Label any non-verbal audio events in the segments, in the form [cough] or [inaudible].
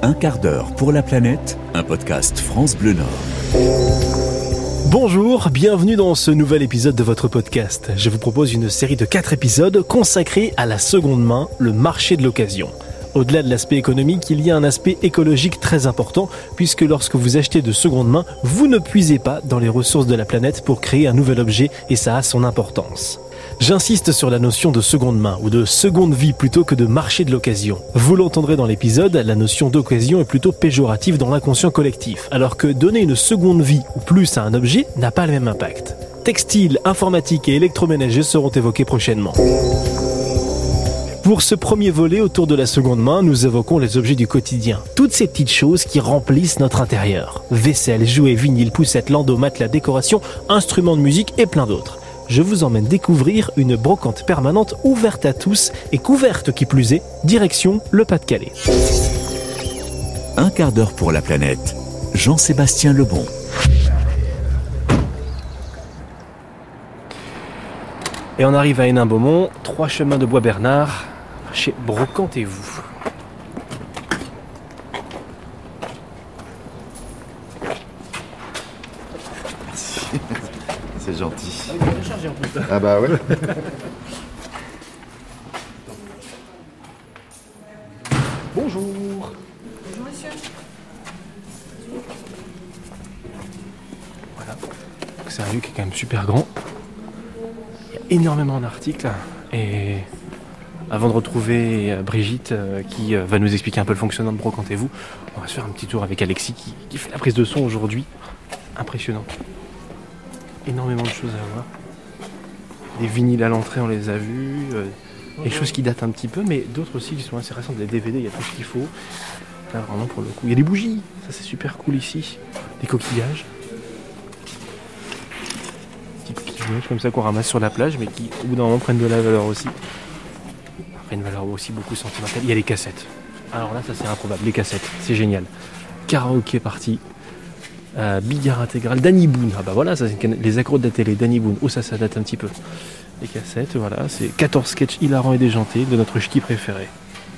Un quart d'heure pour la planète, un podcast France Bleu Nord. Bonjour, bienvenue dans ce nouvel épisode de votre podcast. Je vous propose une série de quatre épisodes consacrés à la seconde main, le marché de l'occasion. Au-delà de l'aspect économique, il y a un aspect écologique très important, puisque lorsque vous achetez de seconde main, vous ne puisez pas dans les ressources de la planète pour créer un nouvel objet, et ça a son importance. J'insiste sur la notion de seconde main ou de seconde vie plutôt que de marché de l'occasion. Vous l'entendrez dans l'épisode, la notion d'occasion est plutôt péjorative dans l'inconscient collectif, alors que donner une seconde vie ou plus à un objet n'a pas le même impact. Textile, informatique et électroménager seront évoqués prochainement. Pour ce premier volet autour de la seconde main, nous évoquons les objets du quotidien. Toutes ces petites choses qui remplissent notre intérieur. Vaisselle, jouets, vinyle, poussettes, landomates, la décoration, instruments de musique et plein d'autres. Je vous emmène découvrir une brocante permanente ouverte à tous et couverte qui plus est, direction le Pas-de-Calais. Un quart d'heure pour la planète. Jean-Sébastien Lebon. Et on arrive à Hénin-Beaumont, trois chemins de Bois Bernard, chez Brocantez-vous. [laughs] C'est gentil. Chargé en plus. Ah bah ouais. Bonjour. Bonjour monsieur. Voilà. C'est un lieu qui est quand même super grand. Il y a énormément d'articles. Et avant de retrouver euh, Brigitte euh, qui euh, va nous expliquer un peu le fonctionnement de Brocantez-vous, on va se faire un petit tour avec Alexis qui, qui fait la prise de son aujourd'hui. Impressionnant. Énormément de choses à voir. Des vinyles à l'entrée, on les a vus. euh, des choses qui datent un petit peu, mais d'autres aussi qui sont assez récentes. Des DVD, il y a tout ce qu'il faut. Là, vraiment, pour le coup. Il y a des bougies, ça c'est super cool ici. Des coquillages. Petits coquillages comme ça qu'on ramasse sur la plage, mais qui, au bout d'un moment, prennent de la valeur aussi. Après, une valeur aussi beaucoup sentimentale. Il y a les cassettes. Alors là, ça c'est improbable. Les cassettes, c'est génial. Karaoké party. Euh, Bigard intégral, Danny Boone. Ah bah voilà, ça, c'est les accros de la télé, Danny Boone. Oh, ça, ça date un petit peu. Les cassettes, voilà, c'est 14 sketchs hilarants et déjantés de notre ch'ti préféré.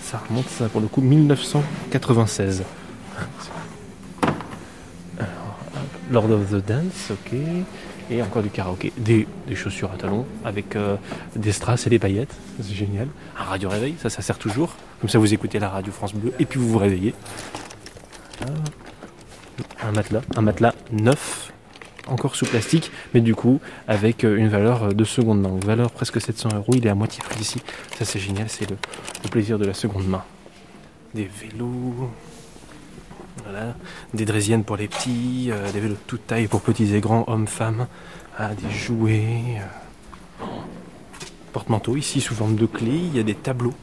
Ça remonte, ça, pour le coup, 1996. Alors, hop, Lord of the Dance, ok. Et encore du karaoké. Des, chaussures à talons avec euh, des strass et des paillettes. C'est génial. Un radio réveil, ça, ça sert toujours. Comme ça, vous écoutez la radio France Bleu et puis vous vous réveillez. Voilà. Un matelas, un matelas neuf, encore sous plastique, mais du coup avec euh, une valeur euh, de seconde main. Donc, valeur presque 700 euros, il est à moitié prix ici. Ça c'est génial, c'est le, plaisir de la seconde main. Des vélos, voilà, des draisiennes pour les petits, euh, des vélos de toute taille pour petits et grands, hommes, femmes, ah, des jouets, porte-manteau ici sous forme de clé, il y a des tableaux.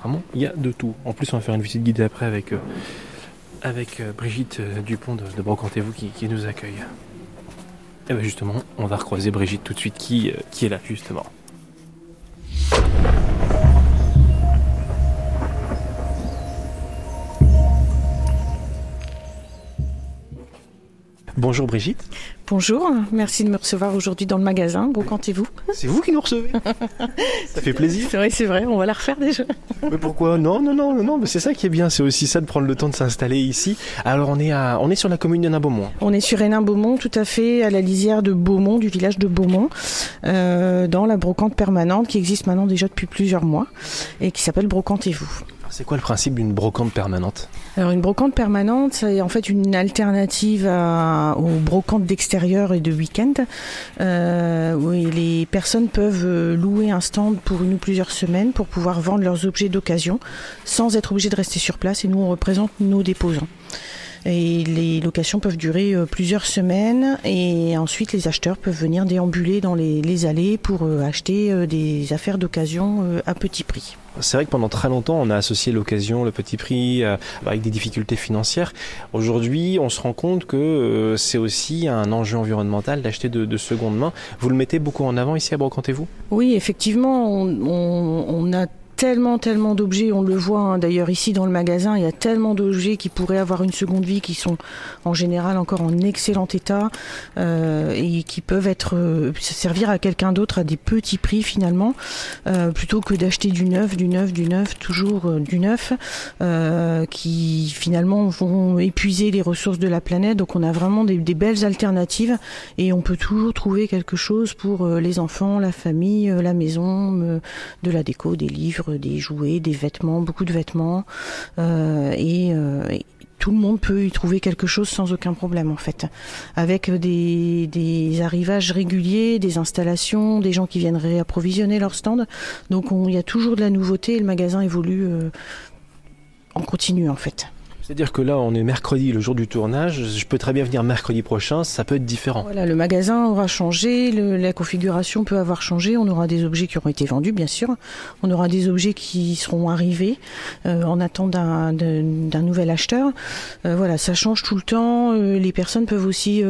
Vraiment, il y a de tout. En plus, on va faire une visite guidée après avec, avec euh, Brigitte euh, Dupont de, de Brocantez-vous qui, nous accueille. Et bien justement, on va recroiser Brigitte tout de suite qui, euh, qui est là justement. Bonjour Brigitte, Bonjour, merci de me recevoir aujourd'hui dans le magasin. Brocantez-vous c'est vous qui nous recevez Ça fait plaisir. C'est vrai, c'est vrai, on va la refaire déjà. Mais pourquoi? Non, non, non, non, mais c'est ça qui est bien, c'est aussi ça de prendre le temps de s'installer ici. Alors on est, à, on est sur la commune de Nain-Beaumont. On est sur Hénin-Beaumont, tout à fait à la lisière de Beaumont, du village de Beaumont, euh, dans la brocante permanente qui existe maintenant déjà depuis plusieurs mois et qui s'appelle Brocantez-vous. C'est quoi le principe d'une brocante permanente Alors une brocante permanente, c'est en fait une alternative aux brocantes d'extérieur et de week-end, euh, où les personnes peuvent euh, louer un stand pour une ou plusieurs semaines pour pouvoir vendre leurs objets d'occasion sans être obligés de rester sur place. Et nous, on représente nos déposants. Et les locations peuvent durer euh, plusieurs semaines et ensuite les acheteurs peuvent venir déambuler dans les, les allées pour euh, acheter euh, des affaires d'occasion à petit prix. C'est vrai que pendant très longtemps, on a associé l'occasion, le petit prix, euh, avec des difficultés financières. Aujourd'hui, on se rend compte que euh, c'est aussi un enjeu environnemental d'acheter de, de seconde main. Vous le mettez beaucoup en avant ici à Brocantez-vous Oui, effectivement, on, on- on a tellement, tellement d'objets, on le voit hein, d'ailleurs ici dans le magasin, il y a tellement d'objets qui pourraient avoir une seconde vie, qui sont en général encore en excellent état euh, et qui peuvent être euh, servir à quelqu'un d'autre à des petits prix finalement, euh, plutôt que d'acheter du neuf, du neuf, du neuf, toujours du neuf, qui finalement vont épuiser les ressources de la planète. Donc on a vraiment des, belles alternatives et on peut toujours trouver quelque chose pour les enfants, la famille, la maison, de la déco, des livres, des jouets, des vêtements, beaucoup de vêtements. Euh, et, euh, et tout le monde peut y trouver quelque chose sans aucun problème en fait. Avec des, arrivages réguliers, des installations, des gens qui viennent réapprovisionner leur stand. Donc on- il y a toujours de la nouveauté et le magasin évolue euh, en continu en fait. C'est-à-dire que là, on est mercredi, le jour du tournage. Je peux très bien venir mercredi prochain, ça peut être différent. Voilà, le magasin aura changé, la configuration peut avoir changé. On aura des objets qui auront été vendus, bien sûr. On aura des objets qui seront arrivés euh, en attente d'un nouvel acheteur. Euh, voilà, ça change tout le temps. Euh, les personnes peuvent aussi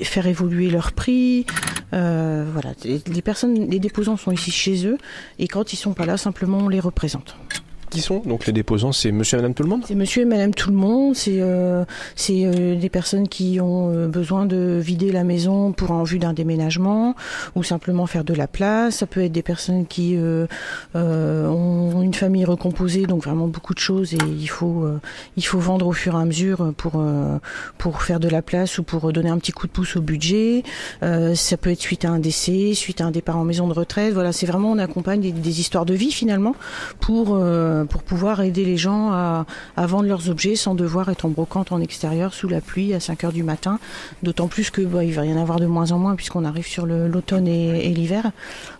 faire évoluer leur prix. Voilà, les, personnes, les déposants sont ici chez eux et quand ils sont pas là, simplement on les représente. Qui sont donc les déposants C'est monsieur et madame tout le monde? C'est monsieur et madame tout le monde, c'est euh, c'est euh, des personnes qui ont euh, besoin de vider la maison pour en vue d'un déménagement ou simplement faire de la place. Ça peut être des personnes qui euh, euh, ont une famille recomposée, donc vraiment beaucoup de choses et il faut euh, il faut vendre au fur et à mesure pour pour faire de la place ou pour donner un petit coup de pouce au budget. Ça peut être suite à un décès, suite à un départ en maison de retraite. Voilà, c'est vraiment on accompagne des, des histoires de vie finalement pour euh, pour pouvoir aider les gens à, vendre leurs objets sans devoir être en brocante en extérieur sous la pluie à 5 heures du matin. D'autant plus que bah, il va y en avoir de moins en moins puisqu'on arrive sur l'automne et, l'hiver.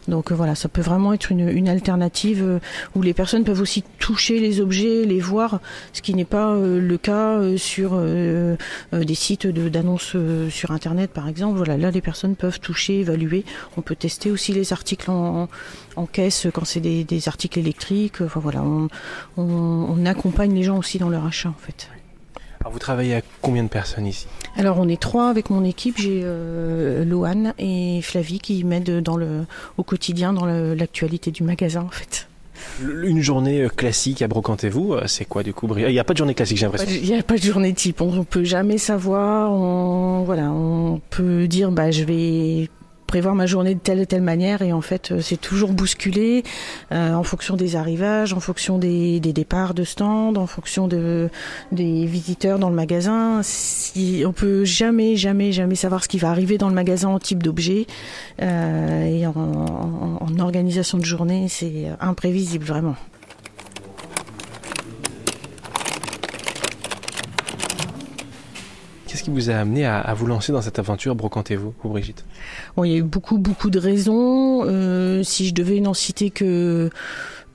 Donc euh, voilà, ça peut vraiment être une, alternative euh, où les personnes peuvent aussi toucher les objets, les voir, ce qui n'est pas euh, le cas euh, sur euh, euh, des sites d'annonces euh, sur Internet par exemple. Voilà, là les personnes peuvent toucher, évaluer. On peut tester aussi les articles en caisse quand c'est des, des articles électriques. Enfin voilà, on, on, on accompagne les gens aussi dans leur achat en fait. Alors, vous travaillez à combien de personnes ici? Alors on est trois avec mon équipe. J'ai euh, Loane et Flavie qui m'aident dans le au quotidien dans l'actualité du magasin en fait. Une journée euh, classique à Brocantez-vous, euh, c'est quoi du coup Il n'y a pas de journée classique, j'ai l'impression. Il n'y a pas de journée type. On, on peut jamais savoir. On, voilà, on peut dire bah je vais prévoir ma journée de telle et telle manière et en fait euh, c'est toujours bousculé euh, en fonction des arrivages, en fonction des, départs de stand, en fonction de, des visiteurs dans le magasin. Si, on peut jamais, jamais, jamais savoir ce qui va arriver dans le magasin en type d'objet Euh, et en organisation de journée c'est imprévisible vraiment. Qu'est-ce vous a amené à, vous lancer dans cette aventure Brocantez-vous, vous Brigitte? Bon, il y a eu beaucoup, beaucoup de raisons. Euh, si je devais n'en citer que,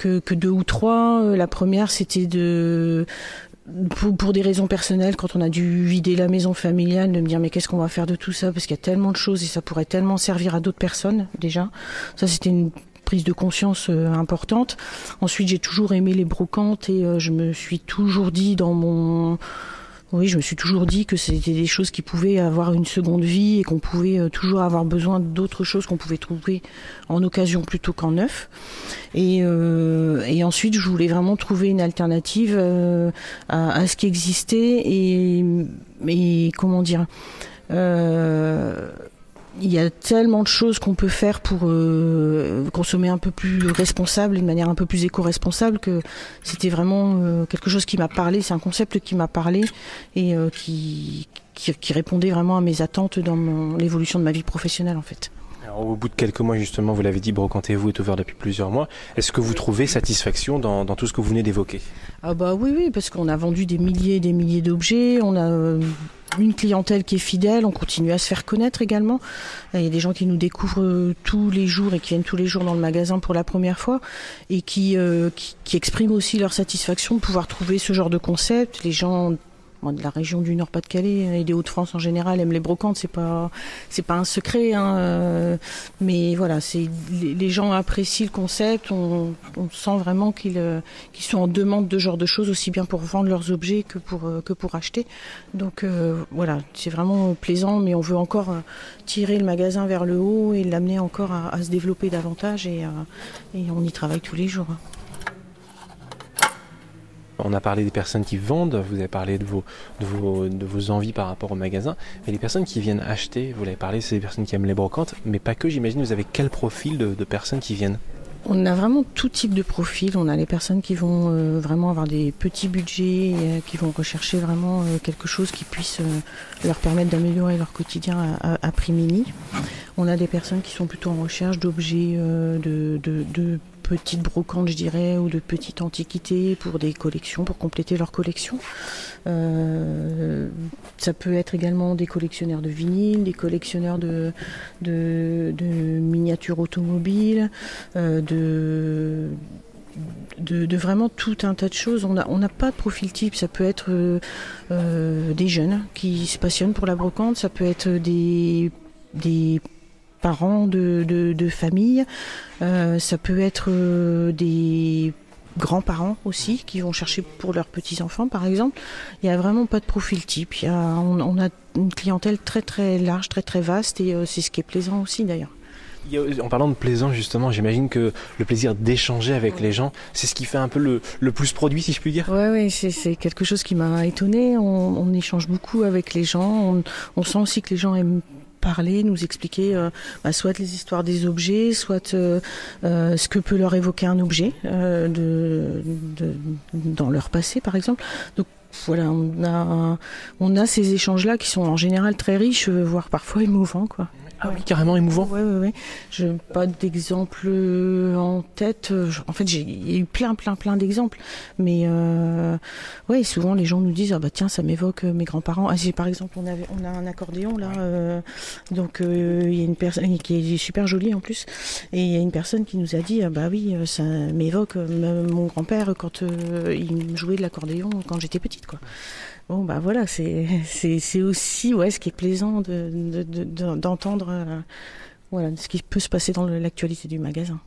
deux ou trois, euh, la première, c'était de pour, des raisons personnelles, quand on a dû vider la maison familiale, de me dire mais qu'est-ce qu'on va faire de tout ça? Parce qu'il y a tellement de choses et ça pourrait tellement servir à d'autres personnes déjà. Ça, c'était une prise de conscience euh, importante. Ensuite, j'ai toujours aimé les brocantes et je me suis toujours dit dans mon oui, je me suis toujours dit que c'était des choses qui pouvaient avoir une seconde vie et qu'on pouvait euh, toujours avoir besoin d'autres choses qu'on pouvait trouver en occasion plutôt qu'en neuf. Et, euh, et ensuite, je voulais vraiment trouver une alternative euh, à, ce qui existait et, comment dire. Il y a tellement de choses qu'on peut faire pour euh, consommer un peu plus responsable, d'une manière un peu plus éco-responsable, que c'était vraiment euh, quelque chose qui m'a parlé. C'est un concept qui m'a parlé et euh, qui, qui, qui répondait vraiment à mes attentes dans l'évolution de ma vie professionnelle en fait. Alors, Au bout de quelques mois, justement, vous l'avez dit, Brocantez-vous est ouvert depuis plusieurs mois. Est-ce que vous trouvez satisfaction dans, dans tout ce que vous venez d'évoquer? Ah bah oui oui parce qu'on a vendu des milliers et des milliers d'objets, on a une clientèle qui est fidèle, on continue à se faire connaître également. Il y a des gens qui nous découvrent euh, tous les jours et qui viennent tous les jours dans le magasin pour la première fois et qui, euh, qui, qui expriment aussi leur satisfaction de pouvoir trouver ce genre de concept. Les gens de la région du Nord-Pas-de-Calais et des Hauts-de-France en général aiment les brocantes, c'est pas pas un secret, hein, euh, mais voilà, c'est les, gens apprécient le concept, on, sent vraiment qu'ils euh, qu'ils sont en demande de ce genre de choses aussi bien pour vendre leurs objets que pour euh, acheter. Donc voilà, c'est vraiment plaisant, mais on veut encore tirer le magasin vers le haut et l'amener encore à, se développer davantage et, et on y travaille tous les jours. On a parlé des personnes qui vendent, vous avez parlé de vos, envies par rapport au magasin, mais les personnes qui viennent acheter, vous l'avez parlé, c'est des personnes qui aiment les brocantes, mais pas que, j'imagine, vous avez quel profil de, personnes qui viennent? On a vraiment tout type de profil. On a les personnes qui vont euh, vraiment avoir des petits budgets, euh, qui vont rechercher vraiment euh, quelque chose qui puisse leur permettre d'améliorer leur quotidien à, prix mini. On a des personnes qui sont plutôt en recherche d'objets de petites brocantes, je dirais, ou de petites antiquités pour des collections, pour compléter leur collection. Euh, ça peut être également des collectionneurs de vinyles, des collectionneurs de, miniatures automobiles, euh, de vraiment tout un tas de choses. On n'a on pas de profil type. Ça peut être euh, des jeunes qui se passionnent pour la brocante. Ça peut être des parents de, de, famille. Euh, ça peut être euh, des grands-parents aussi qui vont chercher pour leurs petits-enfants par exemple. Il n'y a vraiment pas de profil type. Il on, a une clientèle très très large, très très vaste et euh, c'est ce qui est plaisant aussi d'ailleurs. En parlant de plaisant, justement, j'imagine que le plaisir d'échanger avec les gens, c'est ce qui fait un peu le, le, plus produit, si je puis dire. Oui, ouais, c'est quelque chose qui m'a étonné. On, on, échange beaucoup avec les gens. On, on, sent aussi que les gens aiment parler, nous expliquer euh, bah, soit les histoires des objets, soit euh, euh, ce que peut leur évoquer un objet dans leur passé, par exemple. Donc voilà, on a, on a ces échanges-là qui sont en général très riches, voire parfois émouvants, quoi. Ah oui, carrément émouvant. Oui, oui, oui. Je n'ai pas d'exemple en tête. En fait, j'ai il y a eu plein, plein, plein d'exemples. Mais euh, oui, souvent les gens nous disent ah bah tiens, ça m'évoque euh, mes grands-parents. Ah, par exemple, on avait, on a un accordéon là, euh, donc euh, il y a une personne qui est super jolie en plus, et il y a une personne qui nous a dit ah bah oui, ça m'évoque mon grand-père quand il jouait de l'accordéon quand j'étais petite quoi. Bon, bah voilà, c'est, c'est, aussi ouais, ce qui est plaisant de, d'entendre euh, voilà, ce qui peut se passer dans l'actualité du magasin.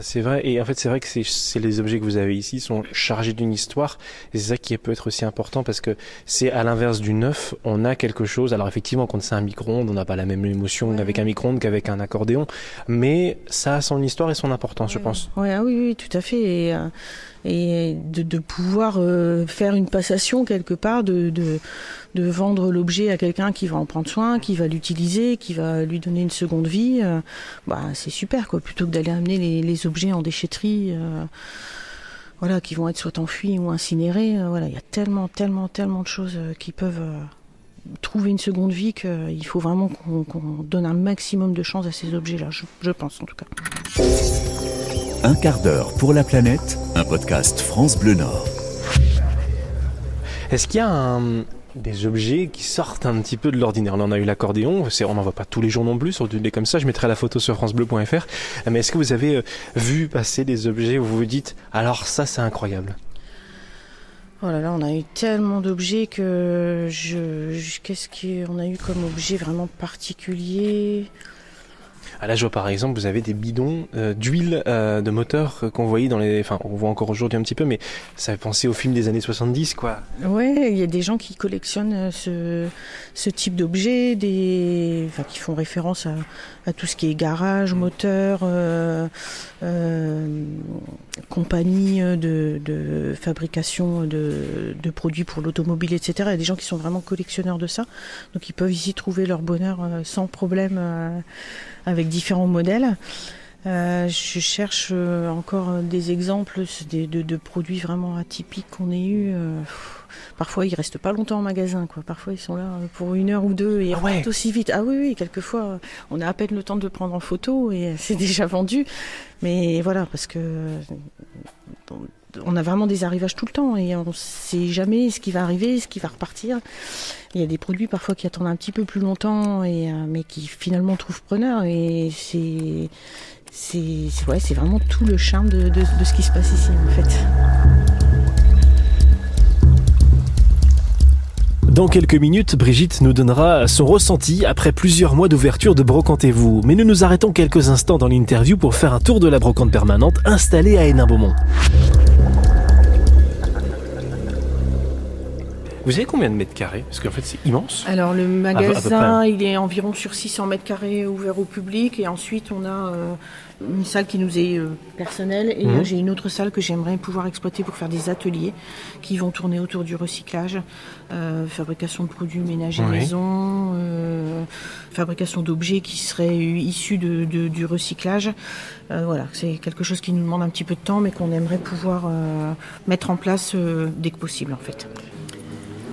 C'est vrai. Et en fait c'est vrai que c'est les objets que vous avez ici sont chargés d'une histoire. Et c'est ça qui peut être aussi important parce que c'est à l'inverse du neuf. On a quelque chose. Alors effectivement quand c'est un micro-ondes on n'a pas la même émotion avec un micro-ondes qu'avec un accordéon. Mais ça a son histoire et son importance je pense. Ouais, ah oui, oui tout à fait. Et, euh, et de, pouvoir euh, faire une passation quelque part, de, vendre l'objet à quelqu'un qui va en prendre soin, qui va l'utiliser, qui va lui donner une seconde vie, euh, bah c'est super quoi. Plutôt que d'aller amener les, objets en déchetterie. Euh, voilà, qui vont être soit enfuis ou incinérés. voilà, il y a tellement, tellement, tellement de choses qui peuvent trouver une seconde vie qu'il faut vraiment qu'on donne un maximum de chance à ces objets-là, je, je pense en tout cas. Un quart d'heure pour la planète, un podcast France Bleu Nord. Est-ce qu'il y a des objets qui sortent un petit peu de l'ordinaire? Là, on a eu l'accordéon, on n'en voit pas tous les jours non plus sur des comme ça. Je mettrai la photo sur francebleu.fr. Mais est-ce que vous avez euh, vu passer des objets où vous vous dites, alors ça, c'est incroyable? Oh là là, on a eu tellement d'objets que je, qu'est-ce qu'on a eu comme objet vraiment particulier? À là, je vois par exemple, vous avez des bidons euh, d'huile euh, de moteur qu'on voyait dans les. Enfin, on voit encore aujourd'hui un petit peu, mais ça fait penser au film des années 70, quoi. Ouais, il y a des gens qui collectionnent euh, ce, type d'objets, qui font référence à, tout ce qui est garage, moteur, euh, compagnie de, de fabrication de, de, produits pour l'automobile, etc. Il y a des gens qui sont vraiment collectionneurs de ça, donc ils peuvent ici trouver leur bonheur sans problème avec différents modèles. Euh, je cherche euh, encore des exemples de, de, produits vraiment atypiques qu'on ait eu. Euh, parfois, ils restent pas longtemps en magasin. Quoi. Parfois, ils sont là pour une heure ou deux et ils ah aussi vite. Ah oui, oui, quelquefois, on a à peine le temps de prendre en photo et c'est [laughs] déjà vendu. Mais voilà, parce que on a vraiment des arrivages tout le temps et on ne sait jamais ce qui va arriver, ce qui va repartir. Il y a des produits parfois qui attendent un petit peu plus longtemps et euh, mais qui finalement trouvent preneur et c'est c'est ouais, c'est vraiment tout le charme de, de, de ce qui se passe ici en fait. Dans quelques minutes, Brigitte nous donnera son ressenti après plusieurs mois d'ouverture de Brocantez-vous. Mais nous nous arrêtons quelques instants dans l'interview pour faire un tour de la brocante permanente installée à Hénin-Beaumont. Vous avez combien de mètres carrés? Parce qu'en fait, c'est immense. Alors le peu magasin, il est environ sur 600 mètres carrés ouvert au public et ensuite on a euh, une salle qui nous est euh, personnelle et Mhm. euh, j'ai une autre salle que j'aimerais pouvoir exploiter pour faire des ateliers qui vont tourner autour du recyclage, euh, fabrication de produits ménagers Oui. maison, euh, fabrication d'objets qui seraient issus de, de- du recyclage. Euh, voilà, c'est quelque chose qui nous demande un petit peu de temps mais qu'on aimerait pouvoir mettre en place dès que possible en fait.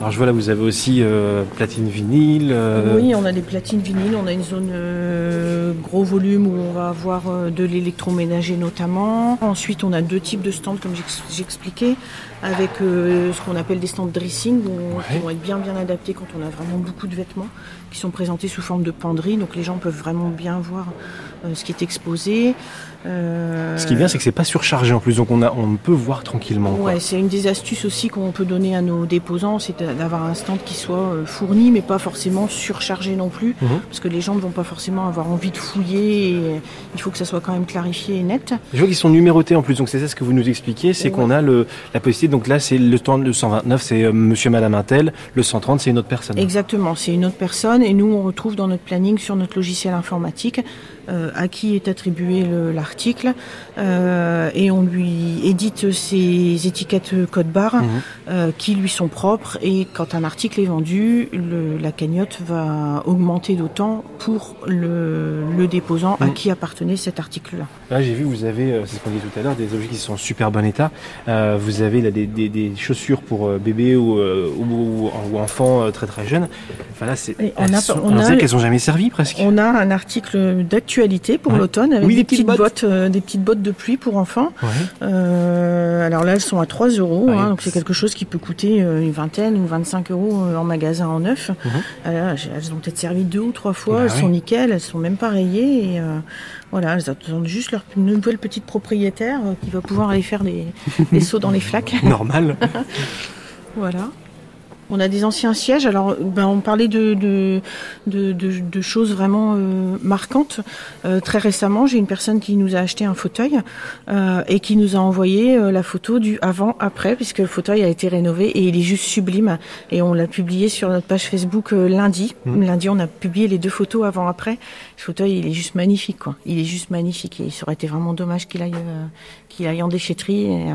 Alors je vois là, vous avez aussi euh, platine vinyle. euh, Oui, on a des platines vinyles, on a une zone euh, gros volume où on va avoir euh, de l'électroménager notamment. Ensuite, on a deux types de stands comme j'ex- j'expliquais, avec euh, ce qu'on appelle des stands dressing, où- Ouais. qui vont être bien bien adaptés quand on a vraiment beaucoup de vêtements, qui sont présentés sous forme de penderie, donc les gens peuvent vraiment bien voir euh, ce qui est exposé. Euh, Ce qui est bien, c'est que c'est pas surchargé en plus, donc on, a, on peut voir tranquillement. Ouais, c'est une des astuces aussi qu'on peut donner à nos déposants, c'est d'avoir un stand qui soit euh, fourni, mais pas forcément surchargé non plus, Mhm. parce que les gens ne vont pas forcément avoir envie de fouiller. Et il faut que ça soit quand même clarifié et net. Je vois qu'ils sont numérotés en plus, donc c'est ça ce que vous nous expliquez, c'est Ouais. qu'on a le, la possibilité, donc là c'est le stand, le 129 c'est euh, monsieur, madame Intel, le 130 c'est une autre personne. Exactement, c'est une autre personne, et nous on retrouve dans notre planning sur notre logiciel informatique euh, à qui est attribué le- l'article, euh, et on lui édite ses étiquettes code barre. Mhm. euh, qui lui sont propres et quand un article est vendu, le- la cagnotte va augmenter d'autant pour le, le déposant à Mm. qui appartenait cet article-là. Là j'ai vu, vous avez, euh, c'est ce qu'on disait tout à l'heure, des objets qui sont en super bon état. Vous avez là des, des, des chaussures pour bébés ou, ou, euh, très très jeunes. Enfin là c'est, on a- sont- on a- qu'elles ont jamais servi presque. On a un article d'actualité pour Ouais. l'automne avec Oui, des, des petites petites bottes. bottes, euh, des petites bottes de pluie pour enfants. Ouais. Euh, alors là, elles sont à 3 euros, Ouais. hein, donc c'est quelque chose qui peut coûter euh, une vingtaine ou 25 euros en magasin en neuf. Mhm. Alors, elles ont peut-être servi deux ou trois fois, Bah elles sont nickel, elles sont même pas rayées. Et, voilà, elles attendent juste leur nouvelle petite propriétaire qui va pouvoir aller faire des, [laughs] des sauts dans les flaques. Normal. [laughs] Voilà. On a des anciens sièges. Alors, ben, on parlait de, de, de, de- de choses vraiment euh, marquantes. Euh, très récemment, j'ai une personne qui nous a acheté un fauteuil euh, et qui nous a envoyé la photo du avant-après, puisque le fauteuil a été rénové et il est juste sublime. Et on l'a publié sur notre page Facebook lundi. Mhm. Lundi, on a publié les deux photos avant-après. Ce fauteuil, il est juste magnifique, quoi. Il est juste magnifique et ça aurait été vraiment dommage qu'il aille, qu'il aille en déchetterie. Et,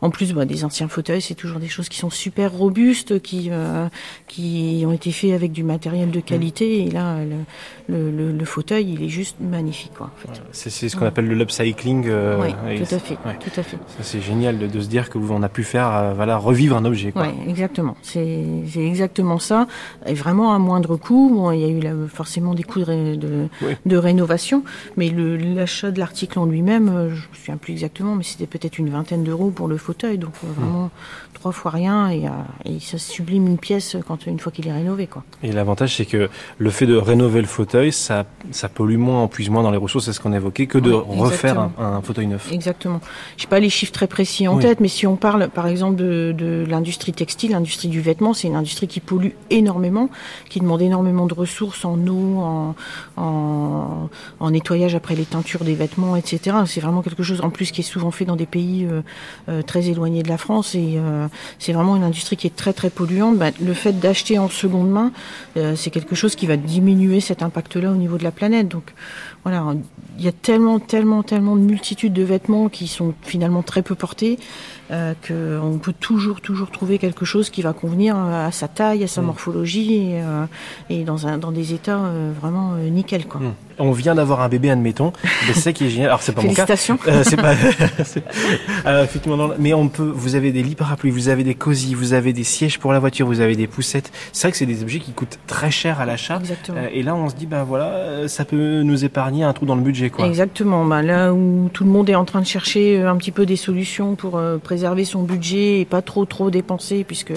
en plus, bah, des anciens fauteuils, c'est toujours des choses qui sont super robustes, qui euh, qui ont été faits avec du matériel de qualité. Et là, le, le, le- le fauteuil, il est juste magnifique, quoi. En fait. C'est, c'est ce qu'on appelle le l'upcycling. euh, oui, tout à fait, ouais. tout à fait. Ça, c'est génial de, de se dire que on a pu faire euh, voilà revivre un objet exactement. C'est c'est exactement ça. Et vraiment à moindre coût. Bon, il y a eu là, forcément des coûts de, de, Oui. de rénovation, mais le- l'achat de l'article en lui-même, euh, je me souviens plus exactement, mais c'était peut-être une vingtaine d'euros pour le fauteuil. Donc euh, vraiment trois fois rien et, et ça sublime une pièce quand une fois qu'il est rénové, quoi. Et l'avantage c'est que le fait de rénover le fauteuil, ça ça pollue moins, puise moins dans les ressources, c'est ce qu'on évoquait, que de Oui, refaire un, fauteuil neuf. Exactement. Je pas les chiffres très précis en Oui. tête, mais si on parle par exemple de, de l'industrie textile, l'industrie du vêtement, c'est une industrie qui pollue énormément, qui demande énormément de ressources en eau, en, en, en nettoyage après les teintures des vêtements, etc. C'est vraiment quelque chose en plus qui est souvent fait dans des pays euh, euh, très éloignés de la France et euh, c'est vraiment une industrie qui est très très Ben, le fait d'acheter en seconde main, euh, c'est quelque chose qui va diminuer cet impact-là au niveau de la planète. Donc voilà, il y a tellement, tellement, tellement de multitudes de vêtements qui sont finalement très peu portés euh, qu'on peut toujours, toujours trouver quelque chose qui va convenir à sa taille, à sa Mm. morphologie et, euh, et dans, un, dans des états euh, vraiment euh, nickel. Quoi. Hmm. On vient d'avoir un bébé, admettons. Mais c'est ça qui est génial. Alors c'est pas mon cas. Félicitations. Euh, c'est pas. [laughs] euh, effectivement, non, mais on peut. Vous avez des lits parapluies, vous avez des cosy, vous avez des sièges pour la voiture, vous avez des poussettes. C'est vrai que c'est des objets qui coûtent très cher à l'achat. Exactement. Euh, et là, on se dit, ben voilà, euh, ça peut nous épargner un trou dans le budget. Exactement. Bah, là où tout le monde est en train de chercher euh, un petit peu des solutions pour euh, préserver son budget et pas trop trop dépenser, puisque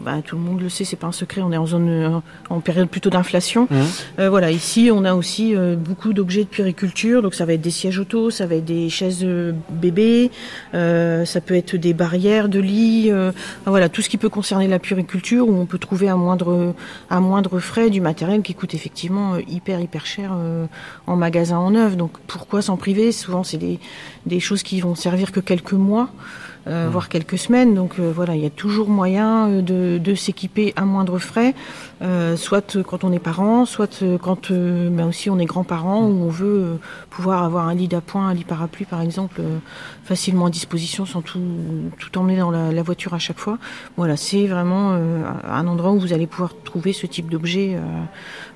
bah, tout le monde le sait, c'est pas un secret, on est en zone euh, en période plutôt d'inflation. Mhm. Euh, voilà, ici on a aussi euh, beaucoup d'objets de puériculture, donc ça va être des sièges auto, ça va être des chaises bébés, euh, ça peut être des barrières de lit, euh, voilà tout ce qui peut concerner la puériculture où on peut trouver à moindre à moindre frais du matériel qui coûte effectivement hyper hyper cher euh, en magasin en neuf. Donc pourquoi s'en priver? Souvent c'est des des choses qui vont servir que quelques mois. Euh, voire quelques semaines. Donc euh, voilà, il y a toujours moyen euh, de, de s'équiper à moindre frais, euh, soit quand on est parent, soit quand euh, ben aussi on est grand-parent où on veut pouvoir avoir un lit d'appoint, un lit parapluie par exemple, euh, facilement à disposition sans tout, tout emmener dans la, la voiture à chaque fois. Voilà, c'est vraiment euh, un endroit où vous allez pouvoir trouver ce type d'objet euh,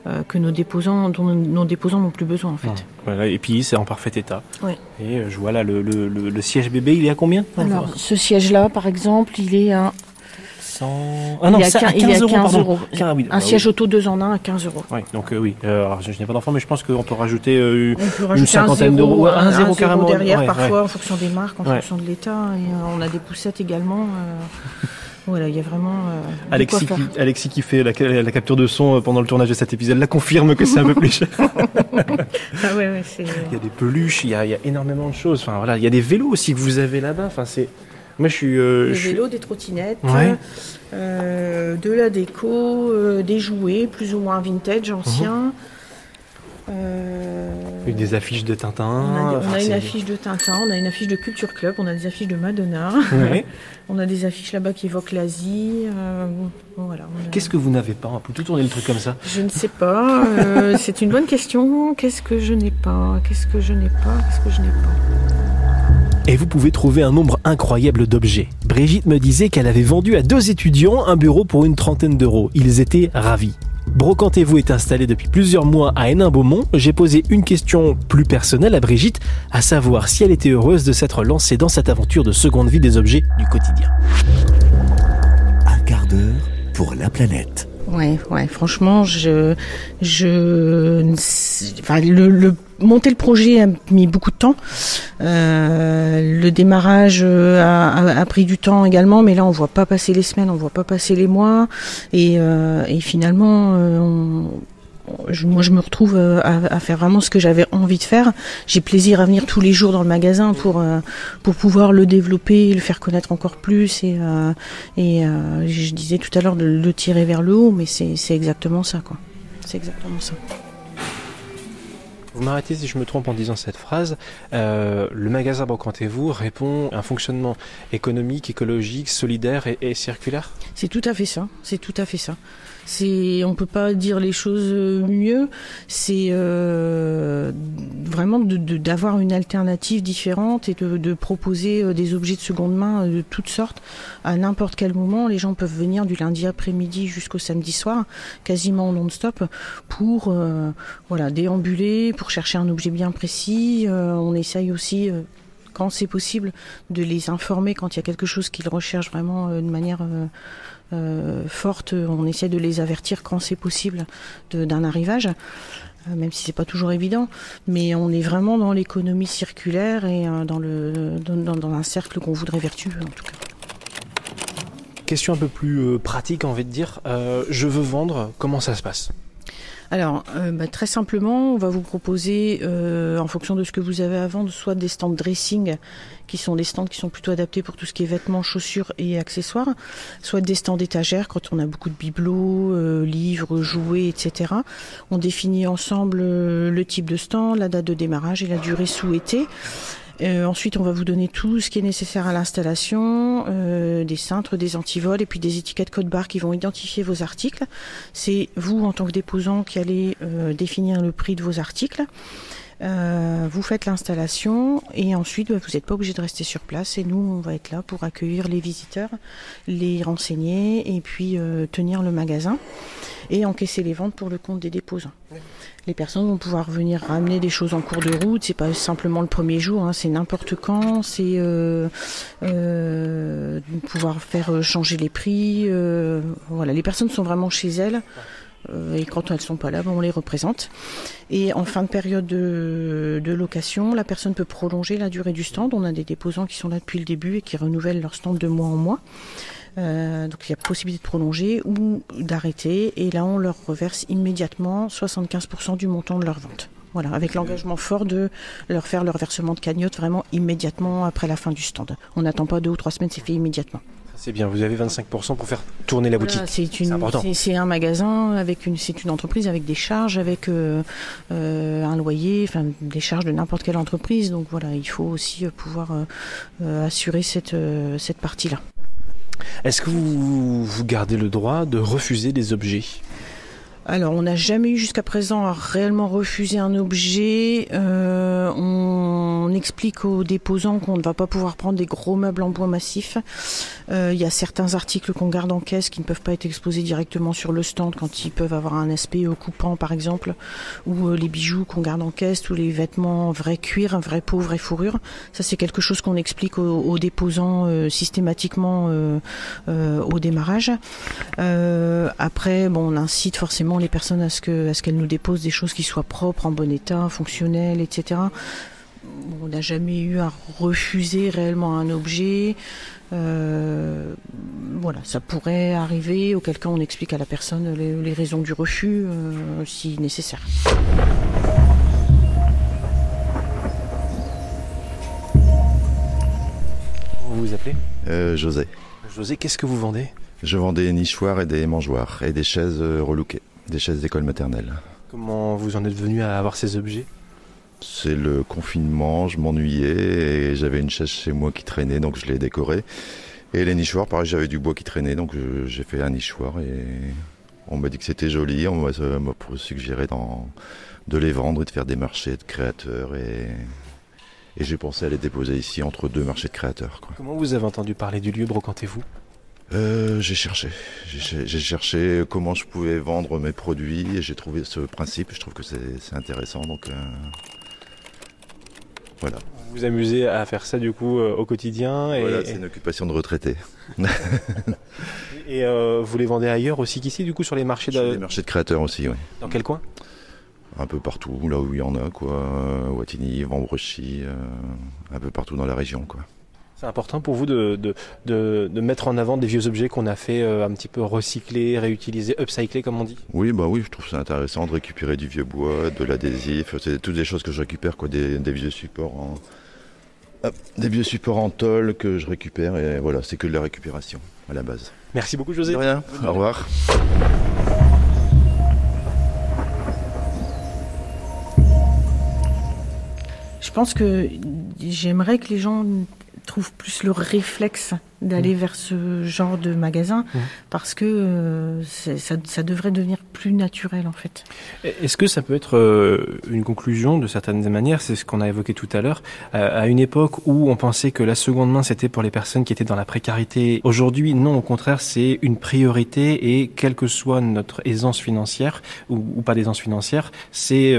euh, que nos déposants, dont nos, déposants n'ont plus besoin en fait. Voilà, et puis c'est en parfait état. Ouais. Et je vois là le, le, le- le siège bébé, il est à combien? Alors, ce siège-là, par exemple, il est à, 100... Ah non, il ça, à 15, 15 il est à euros, 15 pardon. euros. Ah oui, Un bah siège oui. auto 2 en 1 à 15 euros. Ouais, donc euh, oui. Euh, alors, je, je n'ai pas d'enfant, mais je pense qu'on peut rajouter euh, On peut rajouter cinquantaine d'euros, un un, zéro carrément, derrière ouais, parfois ouais. en fonction des marques, en Ouais. fonction de l'état. Et euh, on a des poussettes également. euh, voilà, il y a vraiment euh, Alexis, quoi qui, faire. Alexis qui fait la, la capture de son pendant le tournage de cet épisode la confirme que c'est un peu plus cher. [laughs] Ah ouais. Il y a des peluches, il y a, il y a énormément de choses. Enfin voilà, il y a des vélos aussi que vous avez là-bas. Enfin c'est, moi je suis, euh, Des je suis- vélos, des trottinettes, Ouais. euh, de la déco, euh, des jouets plus ou moins vintage, anciens. Euh, avec des affiches de Tintin. on a, des- on Enfin, a une affiche de Tintin, on a une affiche de Culture Club, on a des affiches de Madonna, Ouais. [laughs] on a des affiches là-bas qui évoquent l'Asie. bon, voilà, on a- Qu'est-ce que vous n'avez pas? On peut tout tourner le truc comme ça. Je ne sais pas. c'est une bonne question. Qu'est-ce que je n'ai pas? Qu'est-ce que je n'ai pas? Qu'est-ce que je n'ai pas? Et vous pouvez trouver un nombre incroyable d'objets. Brigitte me disait qu'elle avait vendu à deux étudiants un bureau pour une trentaine d'euros. Ils étaient ravis. Brocantez-vous est installé depuis plusieurs mois à Hénin-Beaumont. J'ai posé une question plus personnelle à Brigitte, à savoir si elle était heureuse de s'être lancée dans cette aventure de seconde vie des objets du quotidien. Un quart d'heure pour la planète. Ouais, ouais. Franchement, je, je, enfin, le, le monter le projet a mis beaucoup de temps. Euh, le démarrage euh, a, pris du temps également, mais là, on voit pas passer les semaines, on voit pas passer les mois, et, euh, finalement, on- je- moi, je me retrouve euh, à, à faire vraiment ce que j'avais envie de faire. J'ai plaisir à venir tous les jours dans le magasin pour euh, pour pouvoir le développer, le faire connaître encore plus et euh, et je disais tout à l'heure de le tirer vers le haut, mais c'est c'est exactement ça quoi. C'est exactement ça. Vous m'arrêtez si je me trompe en disant cette phrase. Euh, le magasin Brocantez-vous répond à un fonctionnement économique, écologique, solidaire et, et circulaire? C'est tout à fait ça. C'est tout à fait ça. C'est, on peut pas dire les choses euh, mieux. C'est euh, vraiment de- de- d'avoir une alternative différente et de, de proposer euh, des objets de seconde main de toutes sortes à n'importe quel moment. Les gens peuvent venir du lundi après-midi jusqu'au samedi soir, quasiment non-stop, pour voilà déambuler, pour chercher un objet bien précis. On essaye aussi. quand c'est possible, de les informer quand il y a quelque chose qu'ils recherchent vraiment de manière euh, forte. On essaie de les avertir quand c'est possible d'un arrivage, euh, même si c'est pas toujours évident. Mais on est vraiment dans l'économie circulaire et euh, dans un cercle qu'on voudrait vertueux en tout cas. Question un peu plus pratique, envie de dire. Je veux vendre, comment ça se passe? Alors, euh, bah, très simplement, on va vous proposer, euh, en fonction de ce que vous avez à vendre, soit des stands dressing, qui sont des stands qui sont plutôt adaptés pour tout ce qui est vêtements, chaussures et accessoires, soit des stands étagères quand on a beaucoup de bibelots, euh, livres, jouets, etc. On définit ensemble euh, le type de stand, la date de démarrage et la durée souhaitée. Euh, ensuite, on va vous donner tout ce qui est nécessaire à l'installation, euh, des cintres, des antivols et puis des étiquettes code barres qui vont identifier vos articles. C'est vous, en tant que déposant, qui allez euh, définir le prix de vos articles. Euh, vous faites l'installation et ensuite bah, vous n'êtes pas obligé de rester sur place et nous on va être là pour accueillir les visiteurs, les renseigner et puis euh, tenir le magasin et encaisser les ventes pour le compte des déposants. Les personnes vont pouvoir venir ramener des choses en cours de route, c'est pas simplement le premier jour, hein, c'est n'importe quand, c'est euh, euh, pouvoir faire changer les prix. euh, voilà, les personnes sont vraiment chez elles. Euh, et quand elles sont pas là, ben, on les représente. Et en fin de période de, de location, la personne peut prolonger la durée du stand. On a des déposants qui sont là depuis le début et qui renouvellent leur stand de mois en mois. Euh, donc il y a possibilité de prolonger ou d'arrêter. Et là, on leur reverse immédiatement 75% du montant de leur vente. Voilà, avec l'engagement fort de leur faire leur versement de cagnotte vraiment immédiatement après la fin du stand. On n'attend pas deux ou trois semaines, c'est fait immédiatement. C'est bien, vous avez 25% pour faire tourner la boutique. c'est un magasin avec une, c'est une entreprise avec des charges, avec euh, euh, un loyer, enfin des charges de n'importe quelle entreprise. Donc voilà, il faut aussi pouvoir assurer cette cette partie-là. Est-ce que vous, vous gardez le droit de refuser des objets? Alors, on n'a jamais eu jusqu'à présent à réellement refuser un objet. Euh, on explique aux déposants qu'on ne va pas pouvoir prendre des gros meubles en bois massif. Euh, il y a certains articles qu'on garde en caisse qui ne peuvent pas être exposés directement sur le stand quand ils peuvent avoir un aspect coupant, par exemple, ou euh, les bijoux qu'on garde en caisse, ou les vêtements vrai cuir, vrai peau, vraie fourrure. Ça, c'est quelque chose qu'on explique aux, déposants systématiquement au démarrage. après, bon, on incite forcément les personnes à ce qu'elles nous déposent des choses qui soient propres, en bon état, fonctionnelles, etc. On n'a jamais eu à refuser réellement un objet. Euh, voilà, ça pourrait arriver, auquel cas on explique à la personne les, raisons du refus euh, si nécessaire. Vous vous appelez? Euh, José. José, qu'est-ce que vous vendez? Je vends des nichoirs et des mangeoires et des chaises relookées. Des chaises d'école maternelle. Comment vous en êtes venu à avoir ces objets? C'est le confinement, je m'ennuyais et j'avais une chaise chez moi qui traînait donc je l'ai décorée. Et les nichoirs, pareil, j'avais du bois qui traînait donc j'ai fait un nichoir et on m'a dit que c'était joli, on m'a suggéré de les vendre et de faire des marchés de créateurs et, et j'ai pensé à les déposer ici entre deux marchés de créateurs. Comment vous avez entendu parler du lieu Brocantez-vous? Euh, j'ai cherché. J'ai cherché comment je pouvais vendre mes produits et j'ai trouvé ce principe. Je trouve que c'est intéressant. Donc euh, voilà. Vous vous amusez à faire ça du coup euh, au quotidien et... Voilà, c'est une occupation de retraité. [laughs] et vous les vendez ailleurs aussi qu'ici, du coup, sur les marchés de... Sur les marchés de créateurs aussi, oui. Dans quel coin? Un peu partout, là où il y en a, quoi. Wattignies, Vambrechy, un peu partout dans la région, quoi. C'est important pour vous de, de, mettre en avant des vieux objets qu'on a fait euh, un petit peu recycler, réutiliser, upcycler comme on dit? Oui, bah oui, je trouve ça intéressant de récupérer du vieux bois, de l'adhésif. C'est toutes des choses que je récupère, quoi, des, vieux supports en. des vieux supports en tôle que je récupère et voilà, c'est que de la récupération à la base. Merci beaucoup José. De rien, au revoir. Je pense que j'aimerais que les gens trouvent plus le réflexe d'aller mmh. vers ce genre de magasin mmh. parce que euh, ça, ça, devrait devenir plus naturel en fait. Est-ce que ça peut être euh, une conclusion de certaines manières C'est ce qu'on a évoqué tout à l'heure. Euh, à une époque où on pensait que la seconde main c'était pour les personnes qui étaient dans la précarité. Aujourd'hui, non, au contraire, c'est une priorité et quelle que soit notre aisance financière ou, ou pas d'aisance financière, c'est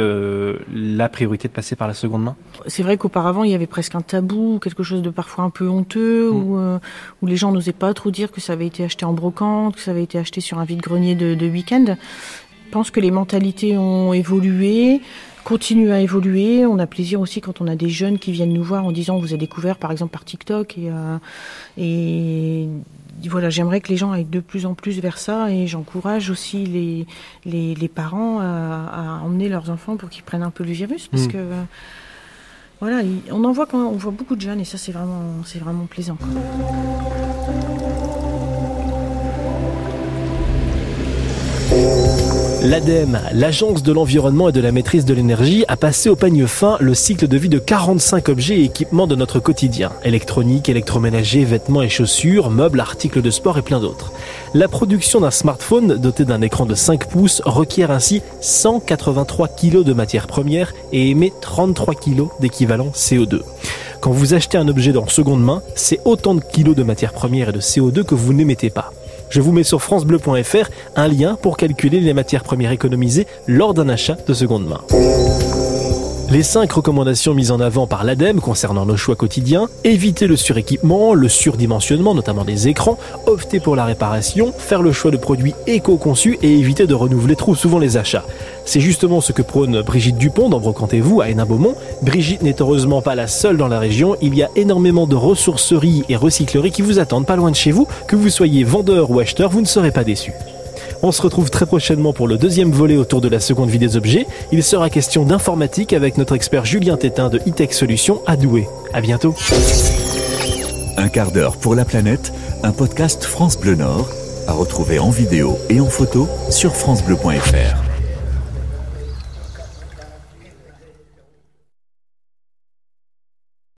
la priorité de passer par la seconde main. C'est vrai qu'auparavant il y avait presque un tabou, quelque chose de parfois un peu honteux mmh. ou où les gens n'osaient pas trop dire que ça avait été acheté en brocante, que ça avait été acheté sur un vide-grenier de, week-end. Je pense que les mentalités ont évolué, continuent à évoluer. On a plaisir aussi quand on a des jeunes qui viennent nous voir en disant vous avez découvert par exemple par TikTok et, euh, et voilà, j'aimerais que les gens aillent de plus en plus vers ça et j'encourage aussi les, les, parents à, emmener leurs enfants pour qu'ils prennent un peu le virus parce mmh. que voilà, on en voit quand on voit beaucoup de jeunes et ça c'est vraiment c'est vraiment plaisant. L'ADEME, l'Agence de l'environnement et de la maîtrise de l'énergie, a passé au peigne fin le cycle de vie de 45 objets et équipements de notre quotidien. Électronique, électroménager, vêtements et chaussures, meubles, articles de sport et plein d'autres. La production d'un smartphone doté d'un écran de 5 pouces requiert ainsi 183 kg de matières premières et émet 33 kg d'équivalent CO2. Quand vous achetez un objet dans seconde main, c'est autant de kilos de matières premières et de CO2 que vous n'émettez pas. Je vous mets sur francebleu.fr un lien pour calculer les matières premières économisées lors d'un achat de seconde main. Les cinq recommandations mises en avant par l'ADEME concernant nos choix quotidiens, éviter le suréquipement, le surdimensionnement, notamment des écrans, opter pour la réparation, faire le choix de produits éco-conçus et éviter de renouveler trop souvent les achats. C'est justement ce que prône Brigitte Dupont dans Brocantez-vous à Hénin-Beaumont. Brigitte n'est heureusement pas la seule dans la région, il y a énormément de ressourceries et recycleries qui vous attendent pas loin de chez vous, que vous soyez vendeur ou acheteur, vous ne serez pas déçus. On se retrouve très prochainement pour le deuxième volet autour de la seconde vie des objets. Il sera question d'informatique avec notre expert Julien Tétin de e Solutions à Douai. À bientôt. Un quart d'heure pour la planète, un podcast France Bleu Nord, à retrouver en vidéo et en photo sur francebleu.fr.